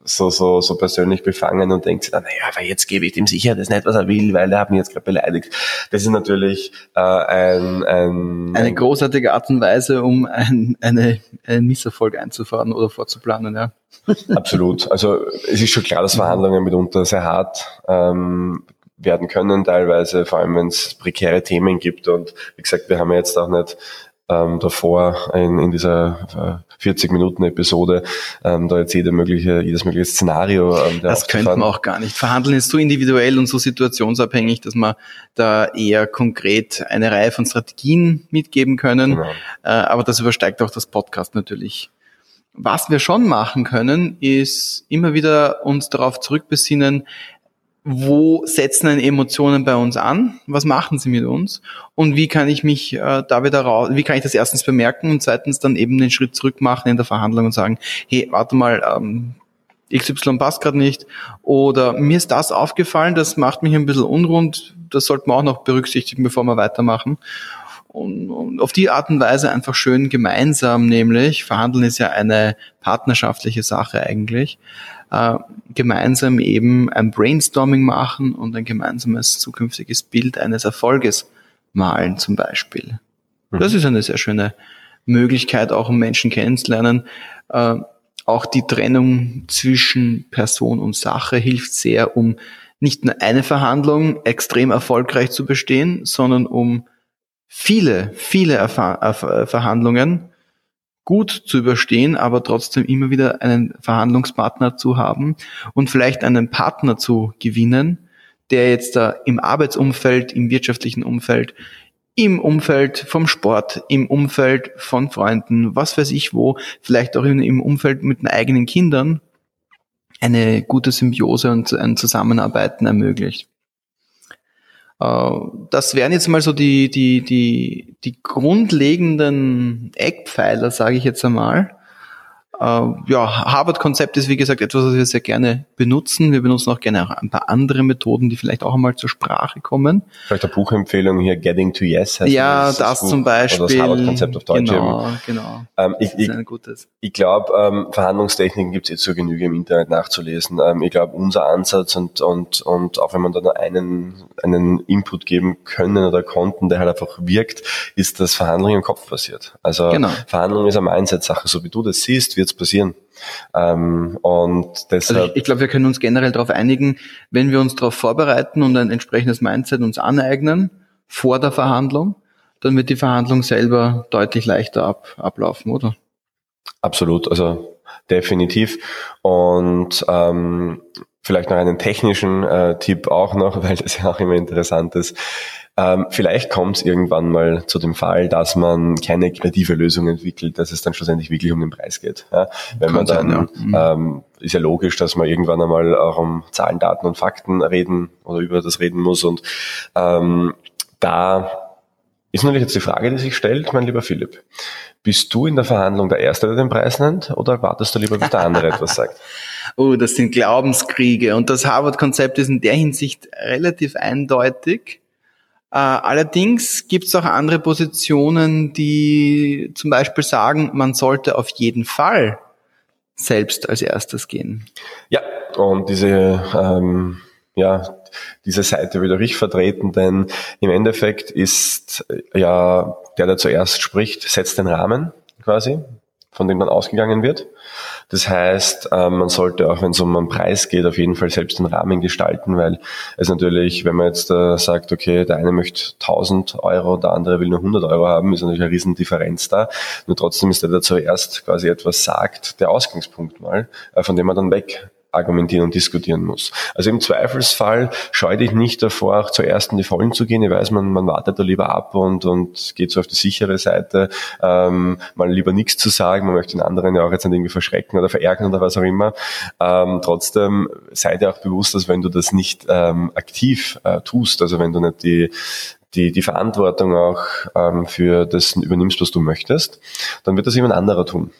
so, so, so persönlich befangen und denkt sich dann, naja, aber jetzt gebe ich dem sicher das nicht, was er will, weil er hat mich jetzt gerade beleidigt. Das ist natürlich äh, ein, ein... Eine großartige Art und Weise, um ein, eine, einen Misserfolg einzufahren oder vorzuplanen, ja. [laughs] Absolut. Also es ist schon klar, dass Verhandlungen mitunter sehr hart ähm, werden können, teilweise, vor allem wenn es prekäre Themen gibt. Und wie gesagt, wir haben ja jetzt auch nicht ähm, davor in, in dieser äh, 40 Minuten Episode ähm, da jetzt jede mögliche, jedes mögliche Szenario. Ähm, das könnte man auch gar nicht. Verhandeln ist so individuell und so situationsabhängig, dass man da eher konkret eine Reihe von Strategien mitgeben können. Genau. Äh, aber das übersteigt auch das Podcast natürlich. Was wir schon machen können, ist immer wieder uns darauf zurückbesinnen, wo setzen denn Emotionen bei uns an? Was machen sie mit uns? Und wie kann ich mich äh, da wieder raus, wie kann ich das erstens bemerken und zweitens dann eben den Schritt zurück machen in der Verhandlung und sagen, hey, warte mal, ähm, XY passt gerade nicht oder mir ist das aufgefallen, das macht mich ein bisschen unrund, das sollte man auch noch berücksichtigen, bevor wir weitermachen. Und, und auf die Art und Weise einfach schön gemeinsam, nämlich verhandeln ist ja eine partnerschaftliche Sache eigentlich, äh, gemeinsam eben ein Brainstorming machen und ein gemeinsames zukünftiges Bild eines Erfolges malen zum Beispiel. Mhm. Das ist eine sehr schöne Möglichkeit, auch um Menschen kennenzulernen. Äh, auch die Trennung zwischen Person und Sache hilft sehr, um nicht nur eine Verhandlung extrem erfolgreich zu bestehen, sondern um viele, viele Erfa Erf Verhandlungen gut zu überstehen, aber trotzdem immer wieder einen Verhandlungspartner zu haben und vielleicht einen Partner zu gewinnen, der jetzt da im Arbeitsumfeld, im wirtschaftlichen Umfeld, im Umfeld vom Sport, im Umfeld von Freunden, was weiß ich wo, vielleicht auch im Umfeld mit den eigenen Kindern eine gute Symbiose und ein Zusammenarbeiten ermöglicht. Äh, das wären jetzt mal so die, die, die, die grundlegenden Eckpfeiler, sage ich jetzt einmal. Äh, ja, Harvard-Konzept ist wie gesagt etwas, was wir sehr gerne benutzen. Wir benutzen auch gerne auch ein paar andere Methoden, die vielleicht auch einmal zur Sprache kommen. Vielleicht eine Buchempfehlung hier, Getting to Yes heißt Ja, das, das zum Beispiel. Oder das Harvard-Konzept auf Deutsch. Genau, eben. genau. Ähm, ich ich, ich glaube, ähm, Verhandlungstechniken gibt es jetzt zur Genüge im Internet nachzulesen. Ähm, ich glaube, unser Ansatz und, und, und auch wenn man da nur einen, einen Input geben können oder konnten, der halt einfach wirkt, ist, dass Verhandlungen im Kopf passiert. Also genau. Verhandlungen ist eine Mindset-Sache. So wie du das siehst, wird es passieren. Ähm, und deshalb also ich, ich glaube, wir können uns generell darauf einigen, wenn wir uns darauf vorbereiten und ein entsprechendes Mindset uns aneignen vor der Verhandlung, dann wird die Verhandlung selber deutlich leichter ab, ablaufen, oder? Absolut, also definitiv. Und ähm, vielleicht noch einen technischen äh, Tipp auch noch, [laughs] weil das ja auch immer interessant ist. Ähm, vielleicht kommt es irgendwann mal zu dem Fall, dass man keine kreative Lösung entwickelt, dass es dann schlussendlich wirklich um den Preis geht. Ja? Wenn man dann, sein, ja. Mhm. ähm, ist ja logisch, dass man irgendwann einmal auch um Zahlen, Daten und Fakten reden oder über das reden muss. Und ähm, da ist natürlich jetzt die Frage, die sich stellt, mein lieber Philipp. Bist du in der Verhandlung der Erste, der den Preis nennt, oder wartest du lieber, bis der andere etwas sagt? [laughs] Oh, das sind Glaubenskriege. Und das Harvard-Konzept ist in der Hinsicht relativ eindeutig. Äh, allerdings gibt es auch andere Positionen, die zum Beispiel sagen, man sollte auf jeden Fall selbst als erstes gehen. Ja, und diese, ähm, ja, diese Seite will ich vertreten, denn im Endeffekt ist ja der, der zuerst spricht, setzt den Rahmen quasi, von dem dann ausgegangen wird. Das heißt, ähm, man sollte auch, wenn es um einen Preis geht, auf jeden Fall selbst den Rahmen gestalten, weil es natürlich, wenn man jetzt äh, sagt, okay, der eine möchte 1000 Euro, der andere will nur 100 Euro haben, ist natürlich eine Riesendifferenz da. Nur trotzdem ist der, der zuerst quasi etwas sagt, der Ausgangspunkt mal, äh, von dem man dann weg argumentieren und diskutieren muss. Also im Zweifelsfall scheue dich nicht davor, auch zuerst in die Vollen zu gehen. Ich weiß, man, man wartet da lieber ab und, und geht so auf die sichere Seite, ähm, mal lieber nichts zu sagen. Man möchte den anderen ja auch jetzt nicht irgendwie verschrecken oder verärgern oder was auch immer. Ähm, trotzdem sei dir auch bewusst, dass wenn du das nicht ähm, aktiv äh, tust, also wenn du nicht die die, die Verantwortung auch ähm, für das übernimmst, was du möchtest, dann wird das jemand anderer tun.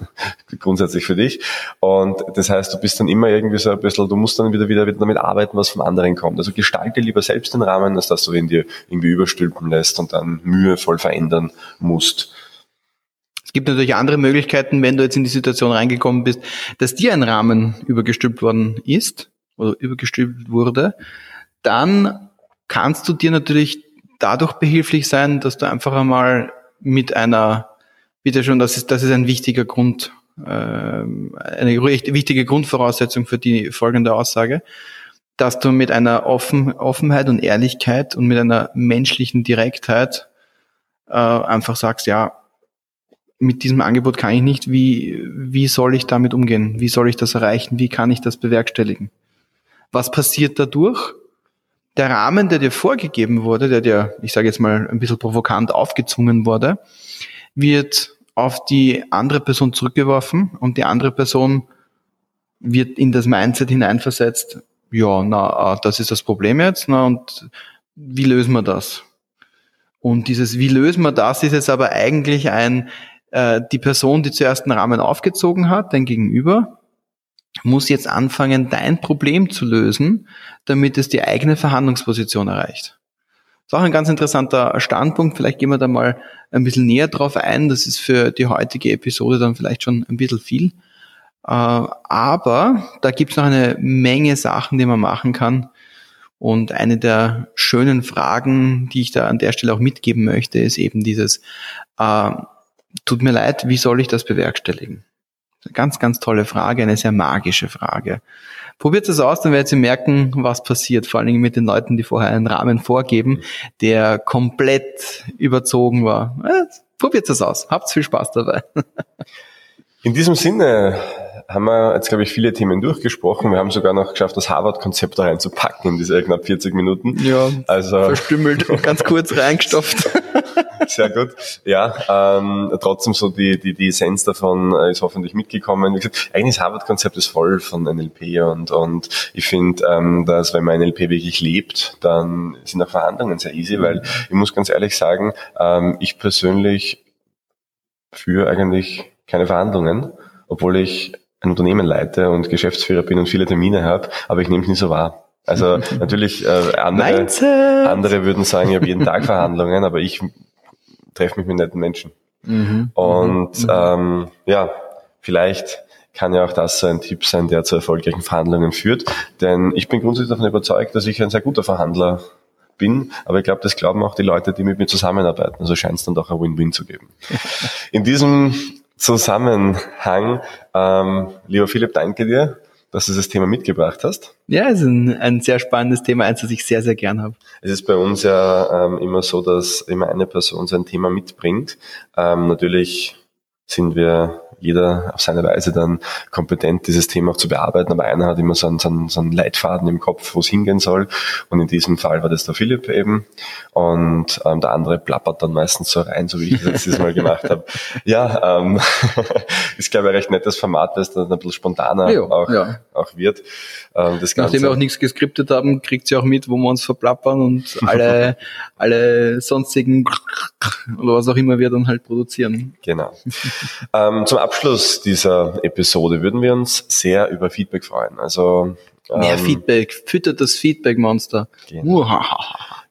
[laughs] Grundsätzlich für dich. Und das heißt, du bist dann immer irgendwie so ein bisschen, du musst dann wieder, wieder, damit arbeiten, was von anderen kommt. Also gestalte lieber selbst den Rahmen, als dass du ihn dir irgendwie überstülpen lässt und dann mühevoll verändern musst. Es gibt natürlich andere Möglichkeiten, wenn du jetzt in die Situation reingekommen bist, dass dir ein Rahmen übergestülpt worden ist oder übergestülpt wurde, dann kannst du dir natürlich dadurch behilflich sein, dass du einfach einmal mit einer, bitte schon, das ist, das ist ein wichtiger Grund, äh, eine wichtige Grundvoraussetzung für die folgende Aussage, dass du mit einer Offen, Offenheit und Ehrlichkeit und mit einer menschlichen Direktheit äh, einfach sagst, ja, mit diesem Angebot kann ich nicht, wie, wie soll ich damit umgehen? Wie soll ich das erreichen? Wie kann ich das bewerkstelligen? Was passiert dadurch? Der Rahmen, der dir vorgegeben wurde, der dir, ich sage jetzt mal, ein bisschen provokant aufgezwungen wurde, wird auf die andere Person zurückgeworfen und die andere Person wird in das Mindset hineinversetzt, ja, na, ah, das ist das Problem jetzt, na, und wie lösen wir das? Und dieses, wie lösen wir das, ist jetzt aber eigentlich ein, äh, die Person, die zuerst einen Rahmen aufgezogen hat, dein Gegenüber, muss jetzt anfangen, dein Problem zu lösen, damit es die eigene Verhandlungsposition erreicht. Das ist auch ein ganz interessanter Standpunkt. Vielleicht gehen wir da mal ein bisschen näher drauf ein. Das ist für die heutige Episode dann vielleicht schon ein bisschen viel. Äh, aber da gibt es noch eine Menge Sachen, die man machen kann. Und eine der schönen Fragen, die ich da an der Stelle auch mitgeben möchte, ist eben dieses, äh, tut mir leid, wie soll ich das bewerkstelligen? Ganz, ganz tolle Frage, eine sehr magische Frage. Probiert es aus, dann werdet ihr merken, was passiert. Vor allen Dingen mit den Leuten, die vorher einen Rahmen vorgeben, der komplett überzogen war. Probiert es aus. Habt viel Spaß dabei. In diesem Sinne haben wir jetzt, glaube ich, viele Themen durchgesprochen. Wir haben sogar noch geschafft, das Harvard-Konzept da reinzupacken in diese knapp 40 Minuten. Ja, also verstümmelt und ganz kurz [laughs] reingestopft. [laughs] Sehr gut. Ja, ähm, trotzdem so die, die, die Essenz davon äh, ist hoffentlich mitgekommen. Wie gesagt, eigentlich das Harvard-Konzept ist voll von NLP und, und ich finde, ähm, dass wenn man NLP wirklich lebt, dann sind auch Verhandlungen sehr easy, weil ich muss ganz ehrlich sagen, ähm, ich persönlich führe eigentlich keine Verhandlungen obwohl ich ein Unternehmen leite und Geschäftsführer bin und viele Termine habe, aber ich nehme es nie so wahr. Also natürlich äh, andere, andere würden sagen, ich habe jeden Tag Verhandlungen, aber ich treffe mich mit netten Menschen. Mhm. Und mhm. Ähm, ja, vielleicht kann ja auch das so ein Tipp sein, der zu erfolgreichen Verhandlungen führt. Denn ich bin grundsätzlich davon überzeugt, dass ich ein sehr guter Verhandler bin, aber ich glaube, das glauben auch die Leute, die mit mir zusammenarbeiten. Also scheint es dann doch ein Win-Win zu geben. [laughs] In diesem Zusammenhang, ähm, lieber Philipp, danke dir, dass du das Thema mitgebracht hast. Ja, es ist ein, ein sehr spannendes Thema, eins, das ich sehr, sehr gern habe. Es ist bei uns ja ähm, immer so, dass immer eine Person sein Thema mitbringt. Ähm, natürlich sind wir jeder auf seine Weise dann kompetent, dieses Thema auch zu bearbeiten, aber einer hat immer so einen, so einen, so einen Leitfaden im Kopf, wo es hingehen soll. Und in diesem Fall war das der Philipp eben. Und ähm, der andere plappert dann meistens so rein, so wie ich das dieses Mal gemacht habe. [laughs] Ja, ähm, [laughs] ist, glaube ich, ein recht nettes Format, weil es dann ein bisschen spontaner ja, auch, ja. auch wird. Ähm, das Nachdem wir auch nichts geskriptet haben, kriegt sie auch mit, wo wir uns verplappern und [laughs] alle, alle sonstigen oder was auch immer wir dann halt produzieren. Genau. ähm, zum Abschluss dieser Episode würden wir uns sehr über Feedback freuen. Also Mehr ähm, Feedback, füttert das Feedback-Monster. Genau.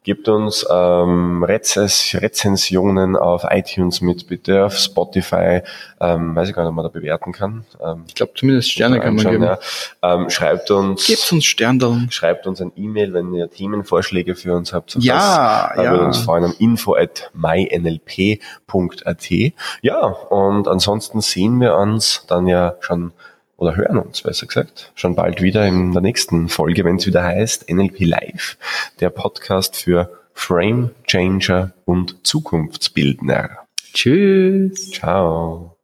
Gebt uns ähm, Rezens Rezensionen auf iTunes mit, auf Spotify. Ähm, weiß ich gar nicht, ob man da bewerten kann. Ähm, ich glaube zumindest Sterne kann man geben. Ja. Ähm, schreibt uns. Gebt uns Sterne. Schreibt uns ein E-Mail, wenn ihr Themenvorschläge für uns habt. Ja, das, ja. würde uns freuen an info at mynlp.at. Ja, und ansonsten sehen wir uns dann ja schon oder hören uns, besser gesagt, schon bald wieder in der nächsten Folge, wenn es wieder heißt NLP Live, der Podcast für Frame Changer und Zukunftsbildner. Tschüss. Ciao.